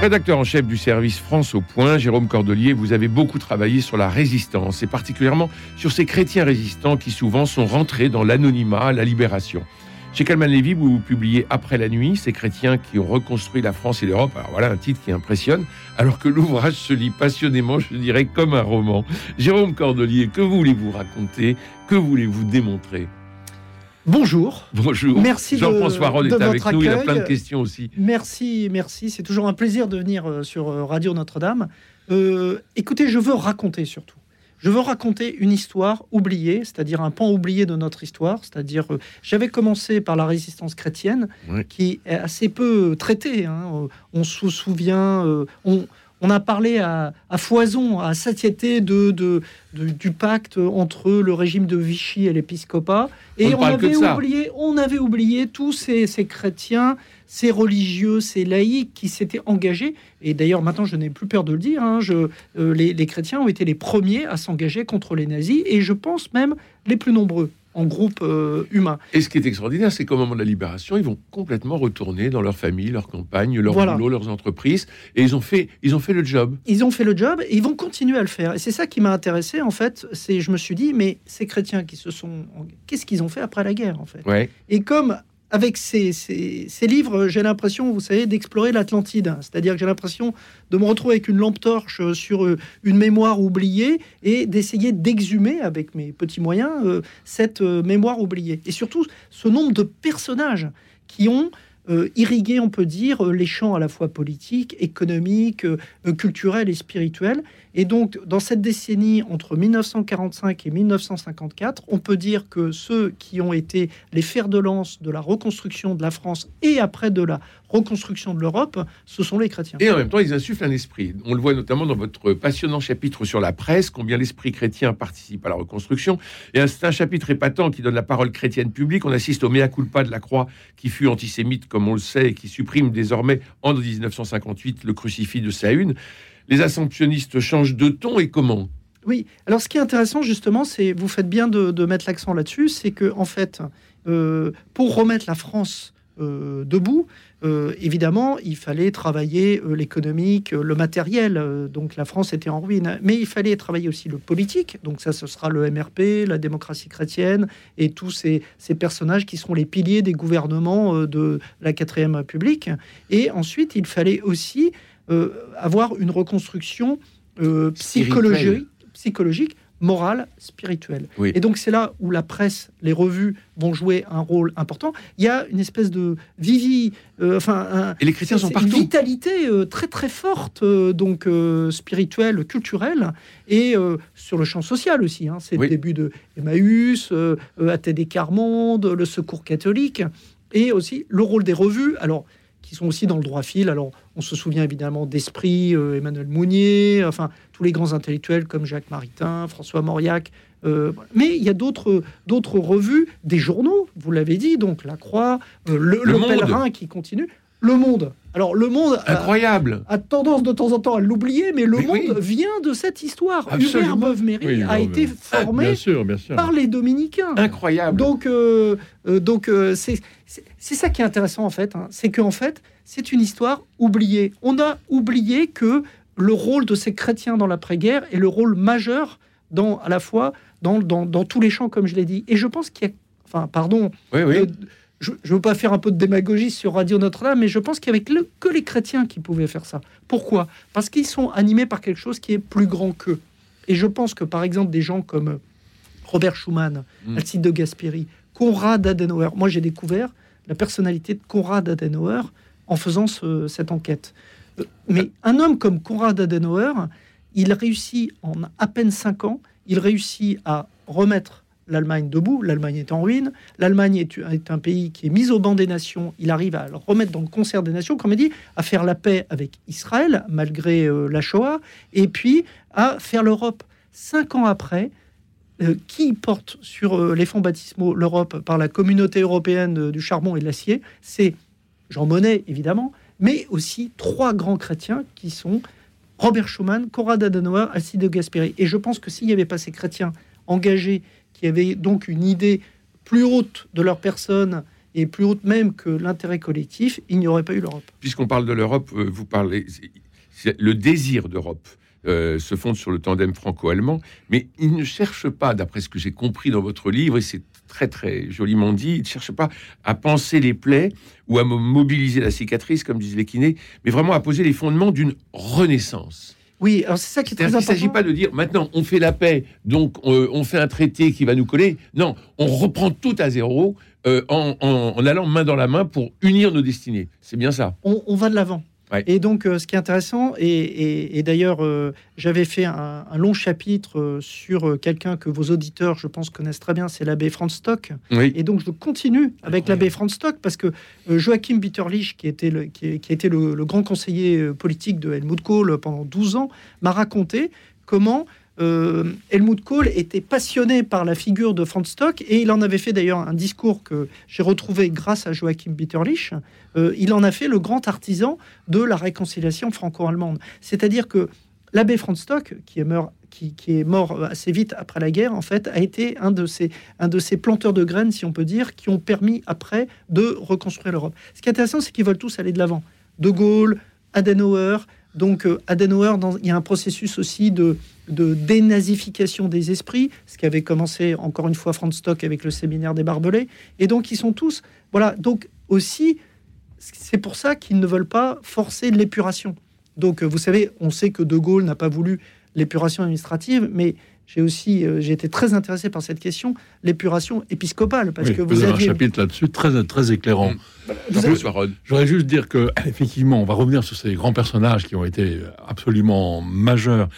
Rédacteur en chef du service France au Point, Jérôme Cordelier, vous avez beaucoup travaillé sur la résistance et particulièrement sur ces chrétiens résistants qui souvent sont rentrés dans l'anonymat, la libération. Chez Calman Lévy, vous publiez Après la nuit, ces chrétiens qui ont reconstruit la France et l'Europe. Alors voilà un titre qui impressionne, alors que l'ouvrage se lit passionnément, je dirais, comme un roman. Jérôme Cordelier, que voulez-vous raconter? Que voulez-vous démontrer? Bonjour. Bonjour. Merci Jean-François Rod est avec nous, il a plein de questions aussi. Merci, merci. C'est toujours un plaisir de venir euh, sur euh, Radio Notre-Dame. Euh, écoutez, je veux raconter surtout. Je veux raconter une histoire oubliée, c'est-à-dire un pan oublié de notre histoire. C'est-à-dire, j'avais commencé par la résistance chrétienne, qui est assez peu traitée. Hein. On se souvient, on, on a parlé à, foison, à satiété de, du pacte entre le régime de Vichy et l'épiscopat. Et on, avait, oublié, on avait oublié tous ces, chrétiens, ces religieux, ces laïcs qui s'étaient engagés. Et d'ailleurs, maintenant, je n'ai plus peur de le dire, hein, je, euh, les chrétiens ont été les premiers à s'engager contre les nazis, et je pense même les plus nombreux en groupe euh, humain. Et ce qui est extraordinaire, c'est qu'au moment de la libération, ils vont complètement retourner dans leur famille, leur campagne, leur boulot, leurs entreprises, et ils ont fait, ils ont fait le job. Ils ont fait le job et ils vont continuer à le faire. Et c'est ça qui m'a intéressé en fait. C'est, je me suis dit, mais ces chrétiens qui se sont, qu'est-ce qu'ils ont fait après la guerre en fait? Ouais. Et comme avec ces, livres, j'ai l'impression, vous savez, d'explorer l'Atlantide. C'est-à-dire que j'ai l'impression de me retrouver avec une lampe torche sur euh, une mémoire oubliée et d'essayer d'exhumer, avec mes petits moyens, euh, cette euh, mémoire oubliée. Et surtout, ce nombre de personnages qui ont irrigué, on peut dire, les champs à la fois politiques, économiques, culturels et spirituels. Et donc, dans cette décennie entre 1945 et 1954, on peut dire que ceux qui ont été les fers de lance de la reconstruction de la France et après de la reconstruction de l'Europe, ce sont les chrétiens. Et en même temps, ils insufflent un esprit. On le voit notamment dans votre passionnant chapitre sur la presse, combien l'esprit chrétien participe à la reconstruction. Et c'est un chapitre épatant qui donne la parole chrétienne publique. On assiste au mea culpa de la croix qui fut antisémite, comme on le sait, et qui supprime désormais en 1958 le crucifix de sa une les assomptionnistes changent de ton et comment? Oui, alors ce qui est intéressant justement, c'est, vous faites bien de, mettre l'accent là-dessus, c'est que en fait, euh, pour remettre la France euh, debout, euh, évidemment, il fallait travailler l'économique, le matériel. donc la France était en ruine, mais il fallait travailler aussi le politique. Donc ça, ce sera le MRP, la démocratie chrétienne et tous ces, ces personnages qui seront les piliers des gouvernements de la quatrième République. Et ensuite, il fallait aussi euh, avoir une reconstruction euh, psychologique, psychologique, morale, spirituelle. Et donc c'est là où la presse, les revues vont jouer un rôle important. Il y a une espèce de vivi, euh, enfin, et les chrétiens sont partout. Une vitalité très très forte, donc spirituelle, culturelle, et sur le champ social aussi. Hein. C'est le début de Emmaüs, Athée des Carmonde, le Secours catholique, et aussi le rôle des revues. Alors qui sont aussi dans le droit fil. Alors, on se souvient évidemment d'Esprit, euh, Emmanuel Mounier, enfin, tous les grands intellectuels comme Jacques Maritain, François Mauriac. Euh, mais il y a d'autres, d'autres revues, des journaux, vous l'avez dit, donc La Croix, euh, le, le, Pèlerin qui continue. Le Monde. Alors le Monde incroyable a, tendance de temps en temps à l'oublier, mais le Monde vient de cette histoire. Hubert Beuve-Méry a été formé par les Dominicains. Incroyable. Donc donc c'est c'est ça qui est intéressant en fait, hein. c'est qu'en fait, c'est une histoire oubliée. On a oublié que le rôle de ces chrétiens dans l'après-guerre est le rôle majeur dans à la fois dans, dans, tous les champs, comme je l'ai dit. Et je pense qu'il y a, enfin, pardon, euh, je ne veux pas faire un peu de démagogie sur Radio Notre-Dame, mais je pense qu'il n'y avait que, les chrétiens qui pouvaient faire ça. Pourquoi? Parce qu'ils sont animés par quelque chose qui est plus grand qu'eux. Et je pense que, par exemple, des gens comme Robert Schumann, mm. Alcide de Gasperi, Konrad Adenauer. Moi, j'ai découvert la personnalité de Konrad Adenauer en faisant cette enquête. Euh, mais un homme comme Konrad Adenauer, il réussit en à peine cinq ans, il réussit à remettre l'Allemagne debout. L'Allemagne est en ruine. L'Allemagne est, un pays qui est mis au banc des nations. Il arrive à le remettre dans le concert des nations, comme il dit, à faire la paix avec Israël, malgré euh, la Shoah, et puis à faire l'Europe. Cinq ans après, euh, qui porte sur euh, les fonds baptismaux l'Europe par la communauté européenne du charbon et de l'acier, c'est Jean Monnet, évidemment, mais aussi trois grands chrétiens qui sont Robert Schuman, Konrad Adenauer, Alcide de Gasperi. Et je pense que s'il n'y avait pas ces chrétiens engagés, qui avaient donc une idée plus haute de leur personne et plus haute même que l'intérêt collectif, il n'y aurait pas eu l'Europe. Puisqu'on parle de l'Europe, euh, vous parlez le désir d'Europe. euh, se fonde sur le tandem franco-allemand, mais il ne cherche pas, d'après ce que j'ai compris dans votre livre, et c'est très très joliment dit, il ne cherche pas à penser les plaies ou à mo- mobiliser la cicatrice, comme disent les kinés, mais vraiment à poser les fondements d'une renaissance. Oui, alors c'est ça qui est très C'est-à-dire qu'il ne important. s'agit pas de dire maintenant on fait la paix, donc euh, on fait un traité qui va nous coller. Non, on reprend tout à zéro euh, en, en- en allant main dans la main pour unir nos destinées. C'est bien ça. on, on va de l'avant. Ouais. Et donc, euh, ce qui est intéressant, et, et- et d'ailleurs, euh, j'avais fait un, un long chapitre euh, sur quelqu'un que vos auditeurs, je pense, connaissent très bien, c'est l'abbé Franz Stock. Oui. Et donc, je continue avec l'abbé Franz Stock parce que Joachim Bitterlich, qui était, le, qui, qui le, le grand conseiller politique de Helmut Kohl pendant 12 ans, m'a raconté comment euh, Helmut Kohl était passionné par la figure de Franz Stock et il en avait fait d'ailleurs un discours que j'ai retrouvé grâce à Joachim Bitterlich. Euh, il en a fait le grand artisan de la réconciliation franco-allemande. C'est-à-dire que l'abbé Franz Stock, qui est, mort, assez vite après la guerre, en fait, a été un de, ces, un de ces planteurs de graines, si on peut dire, qui ont permis après de reconstruire l'Europe. Ce qui est intéressant, c'est qu'ils veulent tous aller de l'avant. De Gaulle, Adenauer. Donc euh, Adenauer, il y a un processus aussi de, de dénazification des esprits, ce qui avait commencé encore une fois Franz Stock avec le séminaire des barbelés. Et donc ils sont tous, voilà, donc aussi, c'est pour ça qu'ils ne veulent pas forcer l'épuration. Donc euh, vous savez, on sait que De Gaulle n'a pas voulu l'épuration administrative, mais j'ai aussi, euh, j'ai été très intéressé par cette question, l'épuration épiscopale, parce Oui, que vous, vous avez aviez, un chapitre là-dessus très, très éclairant. Mm. vous avez- voudrais juste dire que, effectivement, on va revenir sur ces grands personnages qui ont été absolument majeurs.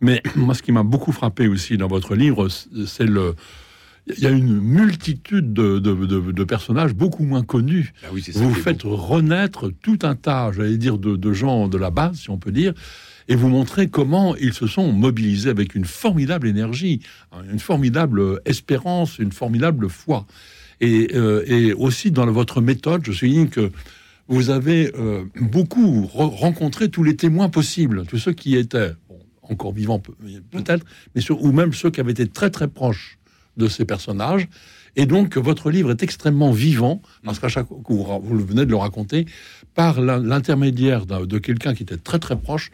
Mais moi, ce qui m'a beaucoup frappé aussi dans votre livre, c'est le. Il y a une multitude de, de- de- de personnages beaucoup moins connus. Ah oui, Vous faites beau. renaître tout un tas, j'allais dire, de, de gens de la base, si on peut dire, et vous montrez comment ils se sont mobilisés avec une formidable énergie, hein, une formidable espérance, une formidable foi. Et, euh, et aussi dans votre méthode, je souligne que vous avez euh, beaucoup re- rencontré tous les témoins possibles, tous ceux qui étaient bon, encore vivants pe- peut-être, mais sur- ou même ceux qui avaient été très très proches de ces personnages. Et donc votre livre est extrêmement vivant parce qu'à chaque coup vous, vous venez de le raconter par l'intermédiaire de quelqu'un qui était très très proche.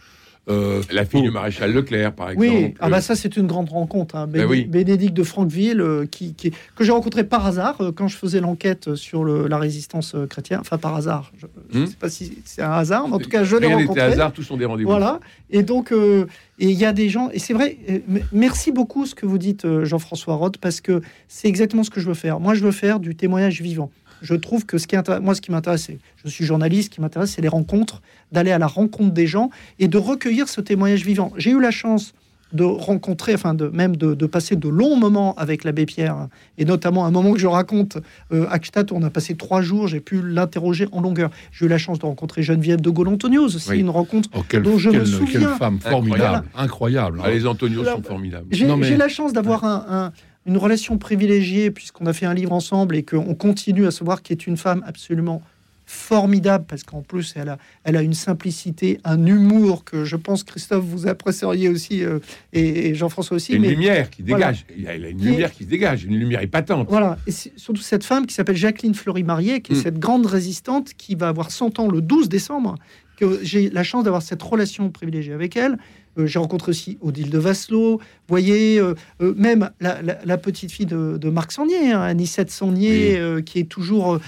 Euh, La fille du maréchal Leclerc, par exemple. Oui, ah Euh, bah ça c'est une grande rencontre. hein. Ben oui. Bénédicte de Franqueville, euh, qui, qui- que j'ai rencontré par hasard euh, quand je faisais l'enquête sur le- la résistance euh, chrétienne. Enfin par hasard. Je ne Hmm. sais pas si c'est un hasard, mais en tout cas je l'ai Rien rencontré. hasard, tous sont des rendez-vous. Voilà. Et donc, euh, et il y a des gens, et c'est vrai, euh, merci beaucoup ce que vous dites, euh, Jean-François Roth, parce que c'est exactement ce que je veux faire. Moi, je veux faire du témoignage vivant. Je trouve que ce qui moi, ce qui m'intéresse, c'est, je suis journaliste, ce qui m'intéresse, c'est les rencontres, d'aller à la rencontre des gens et de recueillir ce témoignage vivant. J'ai eu la chance de rencontrer, enfin de même de, de passer de longs moments avec l'abbé Pierre, hein, et notamment un moment que je raconte euh, à où on a passé trois jours, j'ai pu l'interroger en longueur. J'ai eu la chance de rencontrer Geneviève de Gaulle-Antonios, aussi Oui. une rencontre Oh, quelle, dont je me quelle- quelle souviens. femme formidable, incroyable. Ah, les Antonios sont formidables. J'ai mais- la chance d'avoir un- un- une relation privilégiée puisqu'on a fait un livre ensemble et qu'on continue à se voir qui est une femme absolument formidable parce qu'en plus elle a, elle a une simplicité, un humour que je pense Christophe vous apprécieriez aussi euh, et, et Jean-François aussi. une mais lumière qui voilà. dégage. Il y a une lumière qui se dégage, une lumière épatante. voilà, et surtout cette femme qui s'appelle Jacqueline Fleury-Marié, qui est Mm. cette grande résistante qui va avoir 100 ans le 12 décembre, que j'ai la chance d'avoir cette relation privilégiée avec elle. Euh, j'ai rencontré aussi Odile de Vasselot, vous voyez, euh, euh, même la, la- la petite fille de, de Marc Sangnier, hein, Anicette Sangnier, Oui. qui est toujours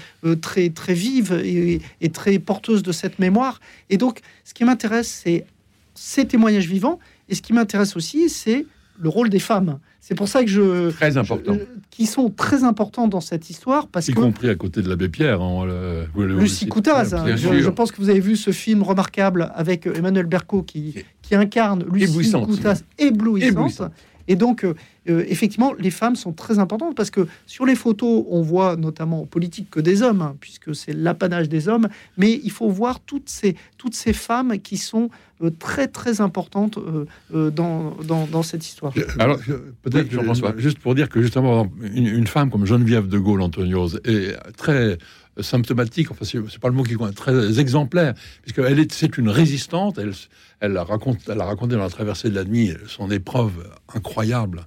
très, très vive et, et très porteuse de cette mémoire. Et donc, ce qui m'intéresse, c'est ces témoignages vivants, et ce qui m'intéresse aussi, c'est le rôle des femmes. C'est pour ça que je... Très important. je- qui sont très importants dans cette histoire, parce y que compris à côté de l'abbé Pierre. hein, le- Lucie Coutaz, hein, je, je pense que vous avez vu ce film remarquable avec Emmanuel Berco qui, qui incarne Lucie Éblouissante. Éblouissante. Éblouissante. Et donc, euh, euh, effectivement, les femmes sont très importantes parce que sur les photos, on voit notamment en politique que des hommes, hein, puisque c'est l'apanage des hommes, mais il faut voir toutes ces, toutes ces femmes qui sont euh, très, très importantes euh, euh, dans, dans, dans cette histoire. Alors, peut-être oui, Jean-François. juste pour dire que justement une, une femme comme Geneviève de Gaulle Antoniose est très symptomatique, enfin c'est pas le mot qui compte, très exemplaire, puisqu'elle est c'est une résistante. Elle, elle raconte, elle a raconté dans la traversée de la nuit son épreuve incroyable.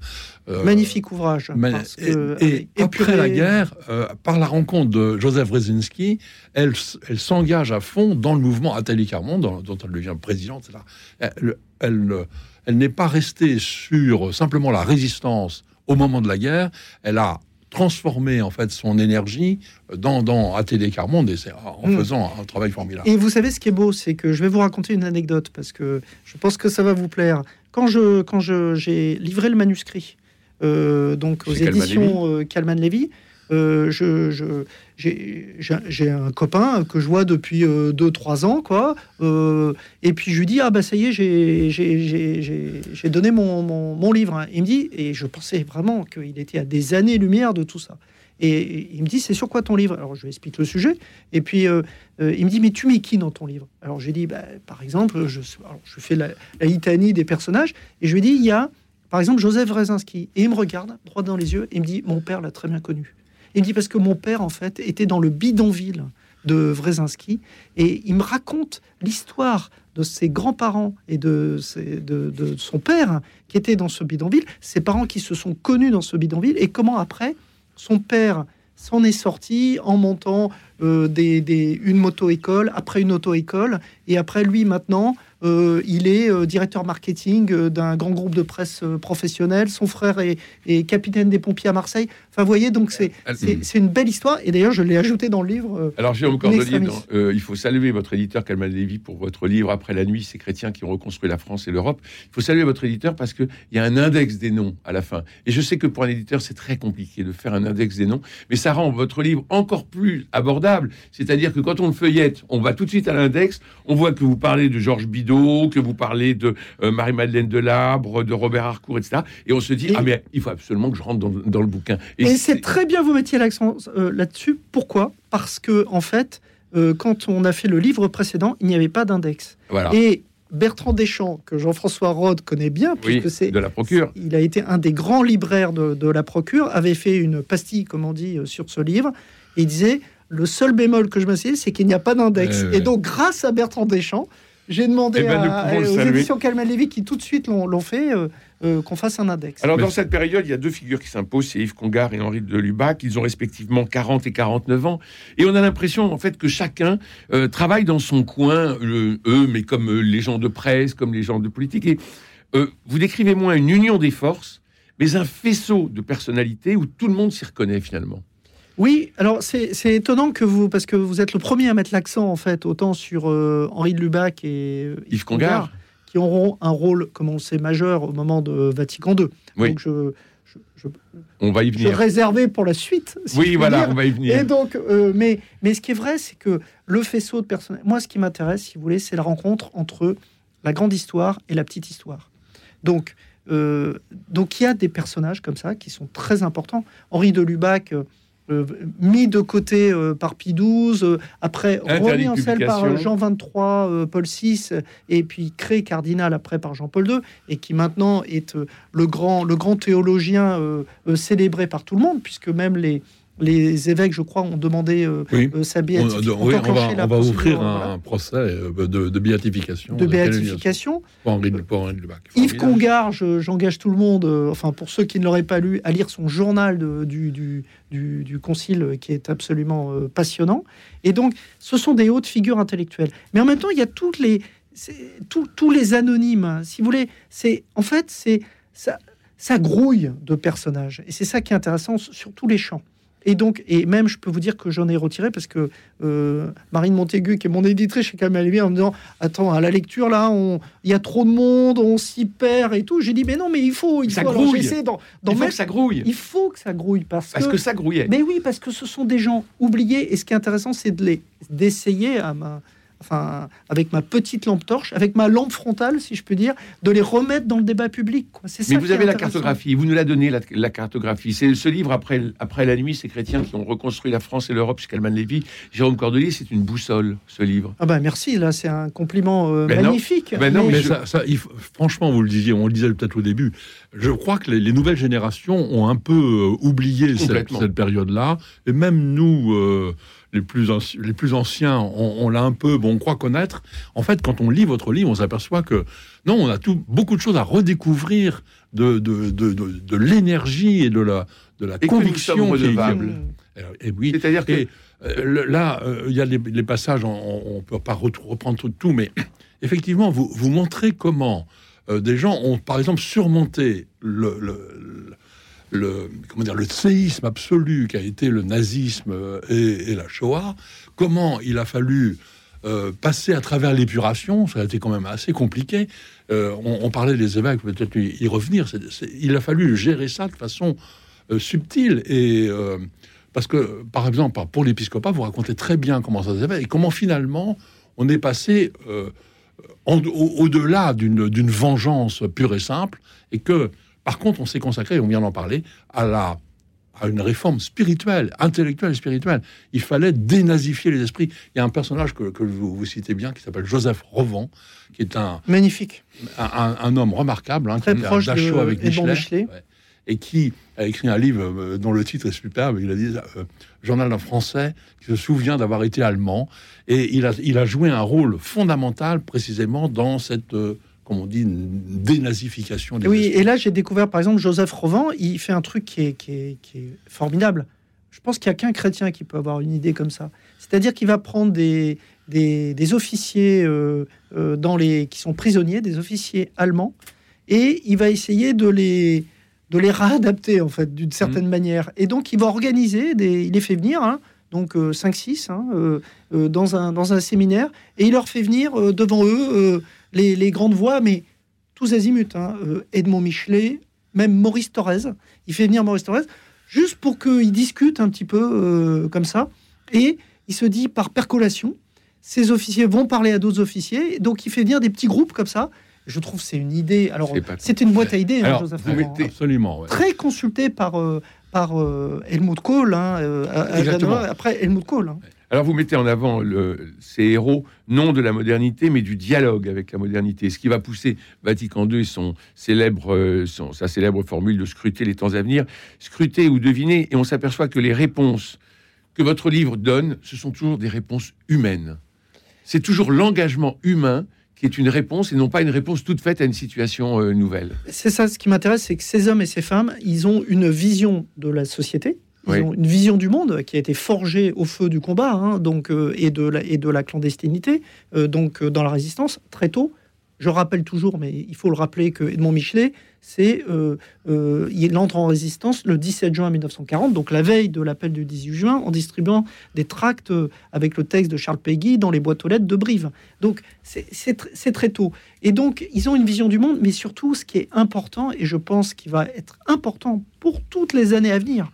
Euh, Magnifique ouvrage. mais- parce et, après la guerre, euh, par la rencontre de Joseph Brzezinski, elle, elle s'engage à fond dans le mouvement Athalie Carmon, dont, dont elle devient présidente. etc. Elle, elle, elle n'est pas restée sur simplement la résistance au moment de la guerre. Elle a transformé en fait son énergie dans, dans Athalie Carmon et c'est en Mm. faisant un travail formidable. Et vous savez ce qui est beau, c'est que je vais vous raconter une anecdote parce que je pense que ça va vous plaire. Quand je quand je j'ai livré le manuscrit, euh, donc aux éditions euh, Calman Levy, euh, je, je- j'ai un copain que je vois depuis 2-3 ans, quoi. euh, et puis je lui dis ah bah ça y est, j'ai donné mon, livre. hein. Il me dit et je pensais vraiment qu'il était à des années-lumière de tout ça. Et il me dit, c'est sur quoi ton livre? Alors je lui explique le sujet. Et puis euh, euh, il me dit, mais tu mets qui dans ton livre? Alors j'ai dit, bah, par exemple, je, fais la, litanie des personnages. Et je lui dit, il y a, par exemple, Joseph Wrezinski. Et il me regarde droit dans les yeux et il me dit, mon père l'a très bien connu. Il dit, parce que mon père, en fait, était dans le bidonville de Wrezinski. Et il me raconte l'histoire de ses grands-parents et de, de, de son père qui était dans ce bidonville, ses parents qui se sont connus dans ce bidonville, et comment après, son père s'en est sorti en montant euh, des, des- une moto-école, après une auto-école, et après lui maintenant, euh, il est euh, directeur marketing d'un grand groupe de presse professionnel. Son frère est, est capitaine des pompiers à Marseille. Enfin, vous voyez, donc c'est c'est- une belle histoire. Et d'ailleurs, je l'ai ajouté dans le livre. Alors, Jérôme Cordelier, dans, il faut saluer votre éditeur Calman Lévy pour votre livre Après la nuit, ces chrétiens qui ont reconstruit la France et l'Europe. Il faut saluer votre éditeur parce qu'il y a un index des noms à la fin. Et je sais que pour un éditeur, c'est très compliqué de faire un index des noms, mais ça rend votre livre encore plus abordable. C'est-à-dire que quand on le feuillette, on va tout de suite à l'index, on voit que vous parlez de Georges Bidault, que vous parlez de euh, Marie-Madeleine Delabre, de Robert Harcourt, etc. Et on se dit, Et- ah mais il faut absolument que je rentre dans, dans le bouquin. Et, c'est très bien vous mettiez l'accent euh, là-dessus. Pourquoi? Parce que en fait, euh, quand on a fait le livre précédent, il n'y avait pas d'index. Voilà. Et Bertrand Deschamps, que Jean-François Rode connaît bien, Oui, puisque c'est de la procure. il a été un des grands libraires de, de la Procure, avait fait une pastille, comme on dit, sur ce livre. Et il disait le seul bémol que je me suis dit, c'est qu'il n'y a pas d'index. Et donc, grâce à Bertrand Deschamps, j'ai demandé Eh ben, à- le aux saluer. éditions Calman Lévy, qui tout de suite l'ont l'ont fait, euh, euh, qu'on fasse un index. Alors, Mais dans cette période, il y a deux figures qui s'imposent, c'est Yves Congar et Henri de Lubac. Ils ont respectivement 40 et 49 ans. Et on a l'impression, en fait, que chacun euh, travaille dans son coin, euh, eux, mais comme euh, les gens de presse, comme les gens de politique. Et euh, vous décrivez moins une union des forces, mais un faisceau de personnalités où tout le monde s'y reconnaît finalement. Oui, alors c'est étonnant que vous, parce que vous êtes le premier à mettre l'accent, en fait, autant sur euh, Henri de Lubac et euh, Yves Congar, qui auront un rôle, comme on le sait, majeur au moment de Vatican II. Oui. Donc, je, je, je, on va y je venir. réservais pour la suite. si je Oui, voilà, dire. on va y Et venir. donc, euh, mais, mais ce qui est vrai, c'est que le faisceau de personnages. Moi, ce qui m'intéresse, si vous voulez, c'est la rencontre entre la grande histoire et la petite histoire. Donc, euh, donc il y a des personnages comme ça qui sont très importants. Henri de Lubac. Euh, mis de côté euh, par Pie XII, euh, après remis en selle par Jean XXIII, euh, Paul VI, et puis créé cardinal après par Jean-Paul II, et qui maintenant est le, grand, le grand théologien célébré par tout le monde, puisque même les, les évêques, je crois, ont demandé euh, Oui. euh, sa On, béatification. oui, on va, enclenché la on va ouvrir un, voilà, procès euh, de, de béatification. de béatification. Pour Henri, pour Henri de Lubac. Yves. Congar, je- j'engage tout le monde, euh, enfin pour ceux qui ne l'auraient pas lu, à lire son journal de- du, du, du, du concile euh, qui est absolument euh, passionnant. Et donc, ce sont des hautes figures intellectuelles. Mais en même temps, il y a toutes les, c'est- tous- tous les anonymes. hein. Si vous voulez, c'est en fait, c'est ça, ça grouille de personnages. Et c'est ça qui est intéressant sur tous les champs. Et donc, et même, je peux vous dire que j'en ai retiré parce que euh, Marine Montaigu, qui est mon éditrice chez Lévy, en me disant Attends, à la lecture, là, il y a trop de monde, on s'y perd et tout. J'ai dit Mais non, mais il faut, il Ça faut. Grouille. d'en- d'en Il faut mettre- que ça grouille. il faut que ça grouille parce, Parce que. que ça grouillait. Mais oui, parce que ce sont des gens oubliés. Et ce qui est intéressant, c'est de les d'essayer à ma, enfin, avec ma petite lampe torche, avec ma lampe frontale, si je peux dire, de les remettre dans le débat public. Quoi. C'est ça Mais vous avez la cartographie, vous nous la donnez, la, la cartographie. C'est ce livre, après, après la nuit, ces chrétiens qui ont reconstruit la France et l'Europe, chez Calman Lévy. Jérôme Cordelier, c'est une boussole, ce livre. Ah bah merci, là c'est un compliment euh, Ben non. magnifique. Ben non, Mais je- ça, ça, il faut- franchement, vous le disiez, on le disait peut-être au début. Je crois que les, les nouvelles générations ont un peu euh, oublié cette période-là, et même nous, euh, les plus les plus anciens, on, on l'a un peu, bon, on croit connaître. En fait, quand on lit votre livre, on s'aperçoit que non, on a tout, beaucoup de choses à redécouvrir de de, de, de, de l'énergie et de la de la Et conviction. qui- qui- redevables. Mmh. et oui, C'est-à-dire que et euh, là, euh, il y a les, les passages, on ne peut pas re- reprendre tout, tout, mais effectivement, vous, vous montrez comment euh, des gens ont, par exemple, surmonté le, le, le- comment dire, le séisme absolu qu'a été le nazisme et, la Shoah, comment il a fallu euh, passer à travers l'épuration, ça a été quand même assez compliqué. Euh, on, parlait des évêques, peut-être y revenir. il a fallu gérer ça de façon euh, subtile et parce que, par exemple, pour l'épiscopat, vous racontez très bien comment ça s'est fait et comment finalement on est passé au-delà d'une vengeance pure et simple et que, par contre, on s'est consacré, on vient d'en parler, à la à une réforme spirituelle, intellectuelle et spirituelle. Il fallait dénazifier les esprits. Il y a un personnage que, que vous, vous citez bien qui s'appelle Joseph Revent, qui est un, Magnifique. un, homme remarquable, hein, Très qui proche de avec Michelet, Michelet. ouais, et qui a écrit un livre euh, dont le titre est superbe. Il a dit euh, Journal d'un Français qui se souvient d'avoir été allemand, et il a, il a joué un rôle fondamental précisément dans cette, euh, comme on dit, une dénazification des Oui, et là j'ai découvert par exemple Joseph Revent, il fait un truc qui est, qui est, qui est formidable. Je pense qu'il n'y a qu'un chrétien qui peut avoir une idée comme ça. C'est-à-dire qu'il va prendre des, des, des officiers euh, euh, dans les, qui sont prisonniers, des officiers allemands, et il va essayer de les, de les réadapter en fait d'une certaine manière. Et donc il va organiser, des, il les fait venir, hein, donc 5-6, hein, euh, euh, dans, un, dans un séminaire, et il leur fait venir euh, devant eux euh, les, les grandes voix, mais tous azimuts, hein, euh, Edmond Michelet, même Maurice Thorez. Il fait venir Maurice Thorez juste pour qu'ils discutent un petit peu euh, comme ça. Et il se dit par percolation, ces officiers vont parler à d'autres officiers. Donc il fait venir des petits groupes comme ça. Je trouve que c'est une idée. Alors c'était une boîte à idées, hein, Alors, Joseph vous Revent, mettez-. Absolument. ouais. Très consulté par, euh, par euh, Helmut Kohl. hein, euh, après Helmut Kohl. hein. Alors vous mettez en avant ces héros, non de la modernité, mais du dialogue avec la modernité. Ce qui va pousser Vatican II et son célèbre, euh, sa célèbre formule de scruter les temps à venir, scruter ou deviner, et on s'aperçoit que les réponses que votre livre donne, ce sont toujours des réponses humaines. C'est toujours l'engagement humain qui est une réponse et non pas une réponse toute faite à une situation euh, nouvelle. C'est ça, ce qui m'intéresse, c'est que ces hommes et ces femmes, ils ont une vision de la société. Ils ont une vision du monde qui a été forgée au feu du combat, hein, donc euh, et de la, clandestinité, euh, donc euh, dans la résistance très tôt. Je rappelle toujours, mais il faut le rappeler que Edmond Michelet, c'est il entre en résistance le 17 juin 1940, donc la veille de l'appel du 18 juin, en distribuant des tracts avec le texte de Charles Péguy dans les boîtes aux lettres de Brive. Donc c'est très tôt. Et donc, ils ont une vision du monde, mais surtout, ce qui est important, et je pense qu'il va être important pour toutes les années à venir,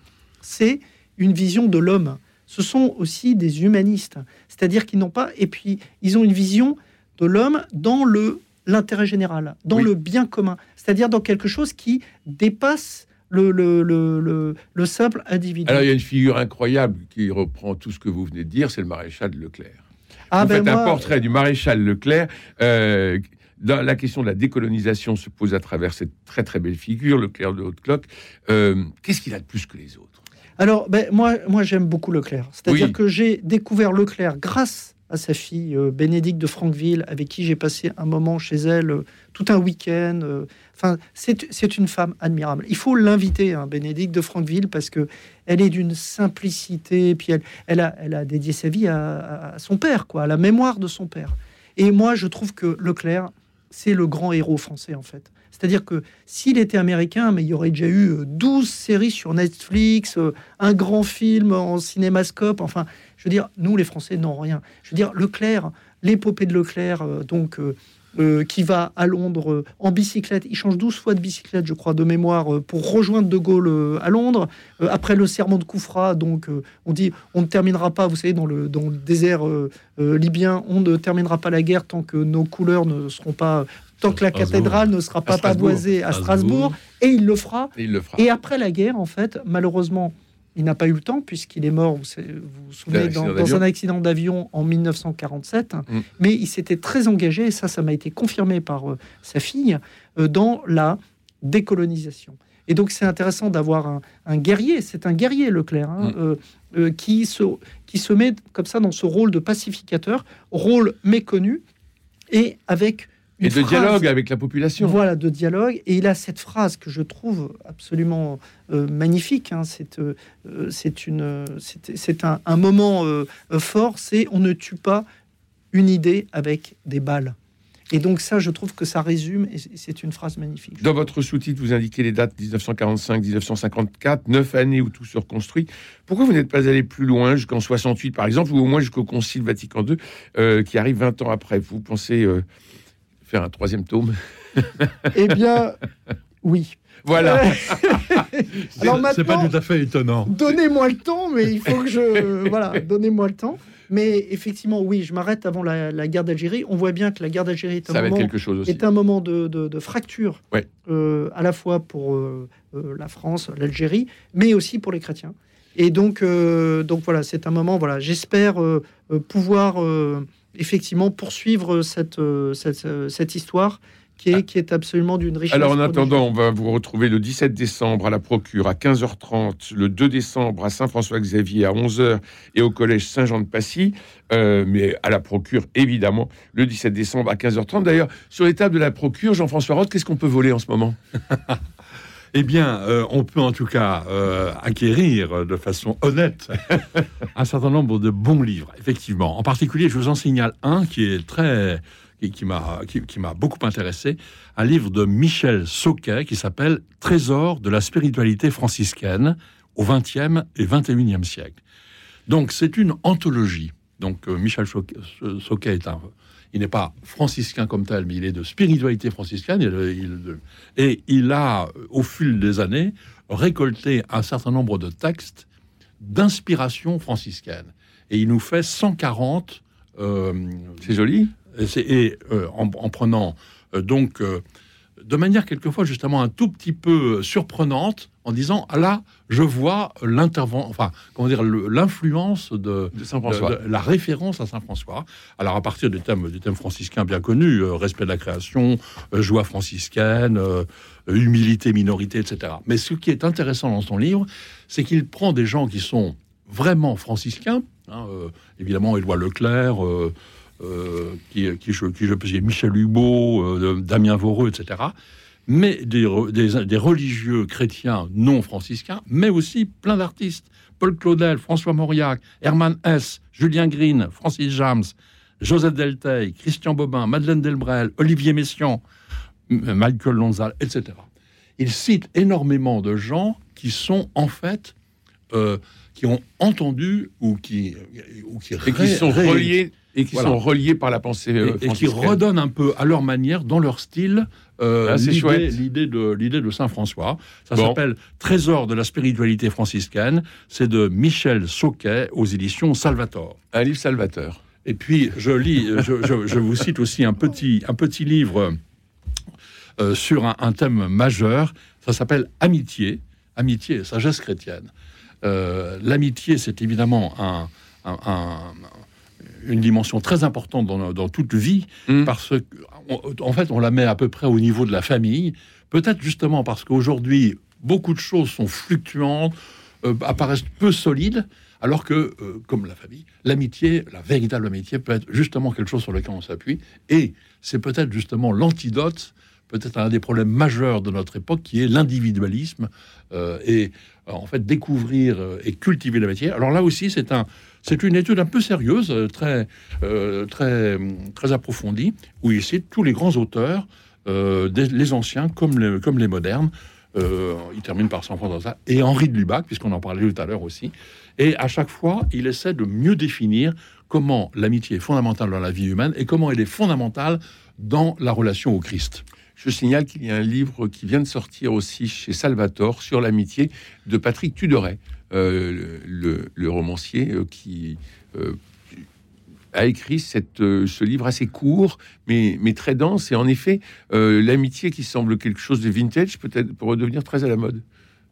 c'est une vision de l'homme. Ce sont aussi des humanistes, c'est-à-dire qu'ils n'ont pas, et puis ils ont une vision de l'homme dans le l'intérêt général, dans Oui. le bien commun, c'est-à-dire dans quelque chose qui dépasse le, le, le, le, le simple individu. Alors il y a une figure incroyable qui reprend tout ce que vous venez de dire, c'est le maréchal Leclerc. ah vous ben faites un portrait du maréchal Leclerc. euh, la question de la décolonisation se pose à travers cette très très belle figure, Leclerc de Haute-Cloque. Euh, Qu'est-ce qu'il a de plus que les autres? Alors, ben, moi, moi j'aime beaucoup Leclerc. C'est-à-dire Oui. que j'ai découvert Leclerc grâce à sa fille euh, Bénédicte de Franqueville, avec qui j'ai passé un moment chez elle, euh, tout un week-end. euh. Enfin, c'est c'est une femme admirable. Il faut l'inviter, hein, Bénédicte de Franqueville, parce que elle est d'une simplicité. Puis elle, elle, a, elle a dédié sa vie à, à- à son père, quoi, à la mémoire de son père. Et moi, je trouve que Leclerc, c'est le grand héros français, en fait. C'est-à-dire que s'il était américain, mais il y aurait déjà eu euh, 12 séries sur Netflix, euh, un grand film en cinémascope. Enfin, je veux dire, nous, les Français, n'ont rien. Je veux dire, Leclerc, l'épopée de Leclerc, euh, donc, euh, euh, qui va à Londres euh, en bicyclette. Il change 12 fois de bicyclette, je crois, de mémoire, euh, pour rejoindre De Gaulle euh, à Londres. Euh, après le serment de Koufra, donc euh, on dit on ne terminera pas, vous savez, dans le, désert euh, euh, libyen, on ne terminera pas la guerre tant que nos couleurs ne seront pas, tant que la cathédrale ne sera pas pavoisée à Strasbourg. Et il le fera. Et il le fera. Et après la guerre, en fait, malheureusement, il n'a pas eu le temps puisqu'il est mort, vous vous, souvenez, dans, un accident d'avion en 1947. Mm. Mais il s'était très engagé, et ça, ça m'a été confirmé par euh, sa fille, euh, dans la décolonisation. Et donc c'est intéressant d'avoir un, un guerrier, c'est un guerrier Leclerc, hein, Mm. euh, qui, se, qui se met comme ça dans ce rôle de pacificateur, rôle méconnu, et avec Et de phrase- dialogue avec la population. voilà, de dialogue. Et il a cette phrase que je trouve absolument euh, magnifique. hein. C'est euh, euh, c'est une, c'est c'est un, un moment euh, fort. C'est on ne tue pas une idée avec des balles. Et donc ça, je trouve que ça résume. Et c'est- c'est une phrase magnifique. Dans votre sous-titre, vous indiquez les dates 1945-1954, neuf années où tout se reconstruit. Pourquoi vous n'êtes pas allé plus loin, jusqu'en 68 par exemple, ou au moins jusqu'au Concile Vatican II, euh, qui arrive 20 ans après? Vous pensez euh, faire un troisième tome Eh bien, oui. Voilà. Alors C'est pas tout à fait étonnant. Donnez-moi le temps, mais il faut que je. voilà, donnez-moi le temps. Mais effectivement, oui, je m'arrête avant la, la guerre d'Algérie. On voit bien que la guerre d'Algérie est un Ça va être moment quelque chose aussi. est un moment de, de- de fracture, Ouais. euh, à la fois pour euh, euh, la France, l'Algérie, mais aussi pour les chrétiens. Et donc, euh, donc voilà, c'est un moment. Voilà, j'espère euh, euh, pouvoir euh, effectivement poursuivre cette, euh, cette, euh, cette histoire qui est, qui est absolument d'une richesse. Alors en attendant, on va vous retrouver le 17 décembre à la Procure à 15h30, le 2 décembre à Saint-François-Xavier à 11h et au collège Saint-Jean-de-Passy, euh, mais à la Procure évidemment le 17 décembre à 15h30. D'ailleurs, sur les tables de la Procure, Jean-François Roth, qu'est-ce qu'on peut voler en ce moment? Eh bien, euh, on peut en tout cas euh, acquérir de façon honnête un certain nombre de bons livres, effectivement. En particulier, je vous en signale un qui est très qui, m'a qui, m'a beaucoup intéressé, un livre de Michel Sauquet qui s'appelle Trésor de la spiritualité franciscaine au XXe et XXIe siècle. Donc, c'est une anthologie. Donc, euh, Michel Sauquet est un il n'est pas franciscain comme tel, mais il est de spiritualité franciscaine. Il- il- et il a, au fil des années, récolté un certain nombre de textes d'inspiration franciscaine. Et il nous fait 140. euh, C'est joli. et, euh, en, en prenant euh, donc de manière quelquefois justement un tout petit peu surprenante, en disant ah là, je vois l'intervention, enfin comment dire, l'influence de, de- de- la référence à Saint François. Alors à partir des thèmes, des thèmes franciscains bien connus, euh, respect de la création, euh, joie franciscaine, euh, humilité, minorité, etc. Mais ce qui est intéressant dans son livre, c'est qu'il prend des gens qui sont vraiment franciscains, hein, évidemment Éloi Leclerc, qui, qui, je, qui je peux citer, Michel Hugo, Damien Voreux, etc. Mais des, re- des, des religieux chrétiens non franciscains, mais aussi plein d'artistes. Paul Claudel, François Mauriac, Hermann Hesse, Julien Green, Francis James, Joseph Delteil, Christian Bobin, Madeleine Delbrel, Olivier Messiaen, M- Michael Lonzal, etc. Il cite énormément de gens qui sont en fait euh, qui ont entendu ou qui ou qui, Et qui ré- sont reliés et qui Voilà. sont reliés par la pensée et, euh, et qui franciscaine. redonnent un peu à leur manière, dans leur style, euh, Ah, l'idée- de l'idée de Saint François. Ça Bon. s'appelle Trésor de la spiritualité franciscaine. C'est de Michel Sauquet aux éditions Salvator. Un livre salvateur. Et puis, je lis, je, je- je vous cite aussi un petit, un petit livre euh, sur un, un thème majeur. Ça s'appelle Amitié, Amitié et sagesse chrétienne. Euh, L'amitié, c'est évidemment un- un- un- une dimension très importante dans, dans toute vie, Mm. parce qu'en fait, on la met à peu près au niveau de la famille. Peut-être justement parce qu'aujourd'hui, beaucoup de choses sont fluctuantes, euh, apparaissent peu solides, alors que, euh, comme la famille, l'amitié, la véritable amitié, peut être justement quelque chose sur lequel on s'appuie. Et c'est peut-être justement l'antidote, peut-être un des problèmes majeurs de notre époque, qui est l'individualisme. euh, et en fait, découvrir et cultiver l'amitié. Alors là aussi, c'est un, c'est une étude un peu sérieuse, euh, très, euh, très, hum, très approfondie, où il cite tous les grands auteurs, euh, des- les anciens comme les, comme les modernes. Il termine par Saint François et Henri de Lubac, puisqu'on en parlait tout à l'heure aussi. Et à chaque fois, il essaie de mieux définir comment l'amitié est fondamentale dans la vie humaine et comment elle est fondamentale dans la relation au Christ. Je signale qu'il y a un livre qui vient de sortir aussi chez Salvatore sur l'amitié de Patrick Tudoret, euh, le, le, romancier euh, qui euh, a écrit cette, ce livre assez court, mais, mais très dense. Et en effet, euh, l'amitié qui semble quelque chose de vintage, peut-être pour redevenir très à la mode.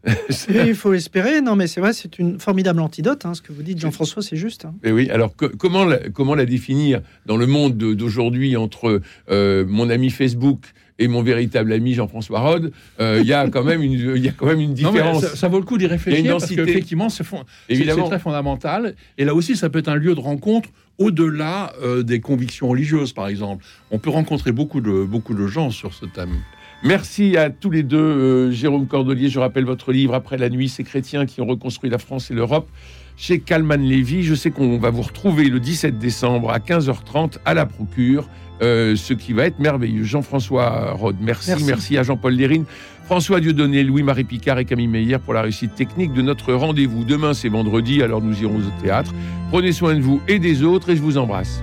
il faut espérer. Non, mais c'est vrai, c'est une formidable antidote. Hein, ce que vous dites, Jean-François, c'est juste. Hein. Mais oui. Alors, que, comment, la, comment la définir dans le monde d'aujourd'hui entre euh, mon ami Facebook et mon véritable ami Jean-François Rode, euh, il y a quand même une, il y a quand même une différence. Non, ça, ça, vaut le coup d'y réfléchir parce qu'effectivement, c'est très fondamental. Et là aussi, ça peut être un lieu de rencontre au-delà euh, des convictions religieuses, par exemple. On peut rencontrer beaucoup de, beaucoup de gens sur ce thème. Merci à tous les deux. Euh, Jérôme Cordelier, je rappelle votre livre Après la nuit, ces chrétiens qui ont reconstruit la France et l'Europe chez Calman Lévy. Je sais qu'on va vous retrouver le 17 décembre à 15h30 à la Procure, euh, ce qui va être merveilleux. Jean-François Rode, merci. merci. Merci à Jean-Paul Lérine, François Dieudonné, Louis-Marie Picard et Camille Meyer pour la réussite technique de notre rendez-vous. Demain, c'est vendredi, alors nous irons au théâtre. Prenez soin de vous et des autres et je vous embrasse.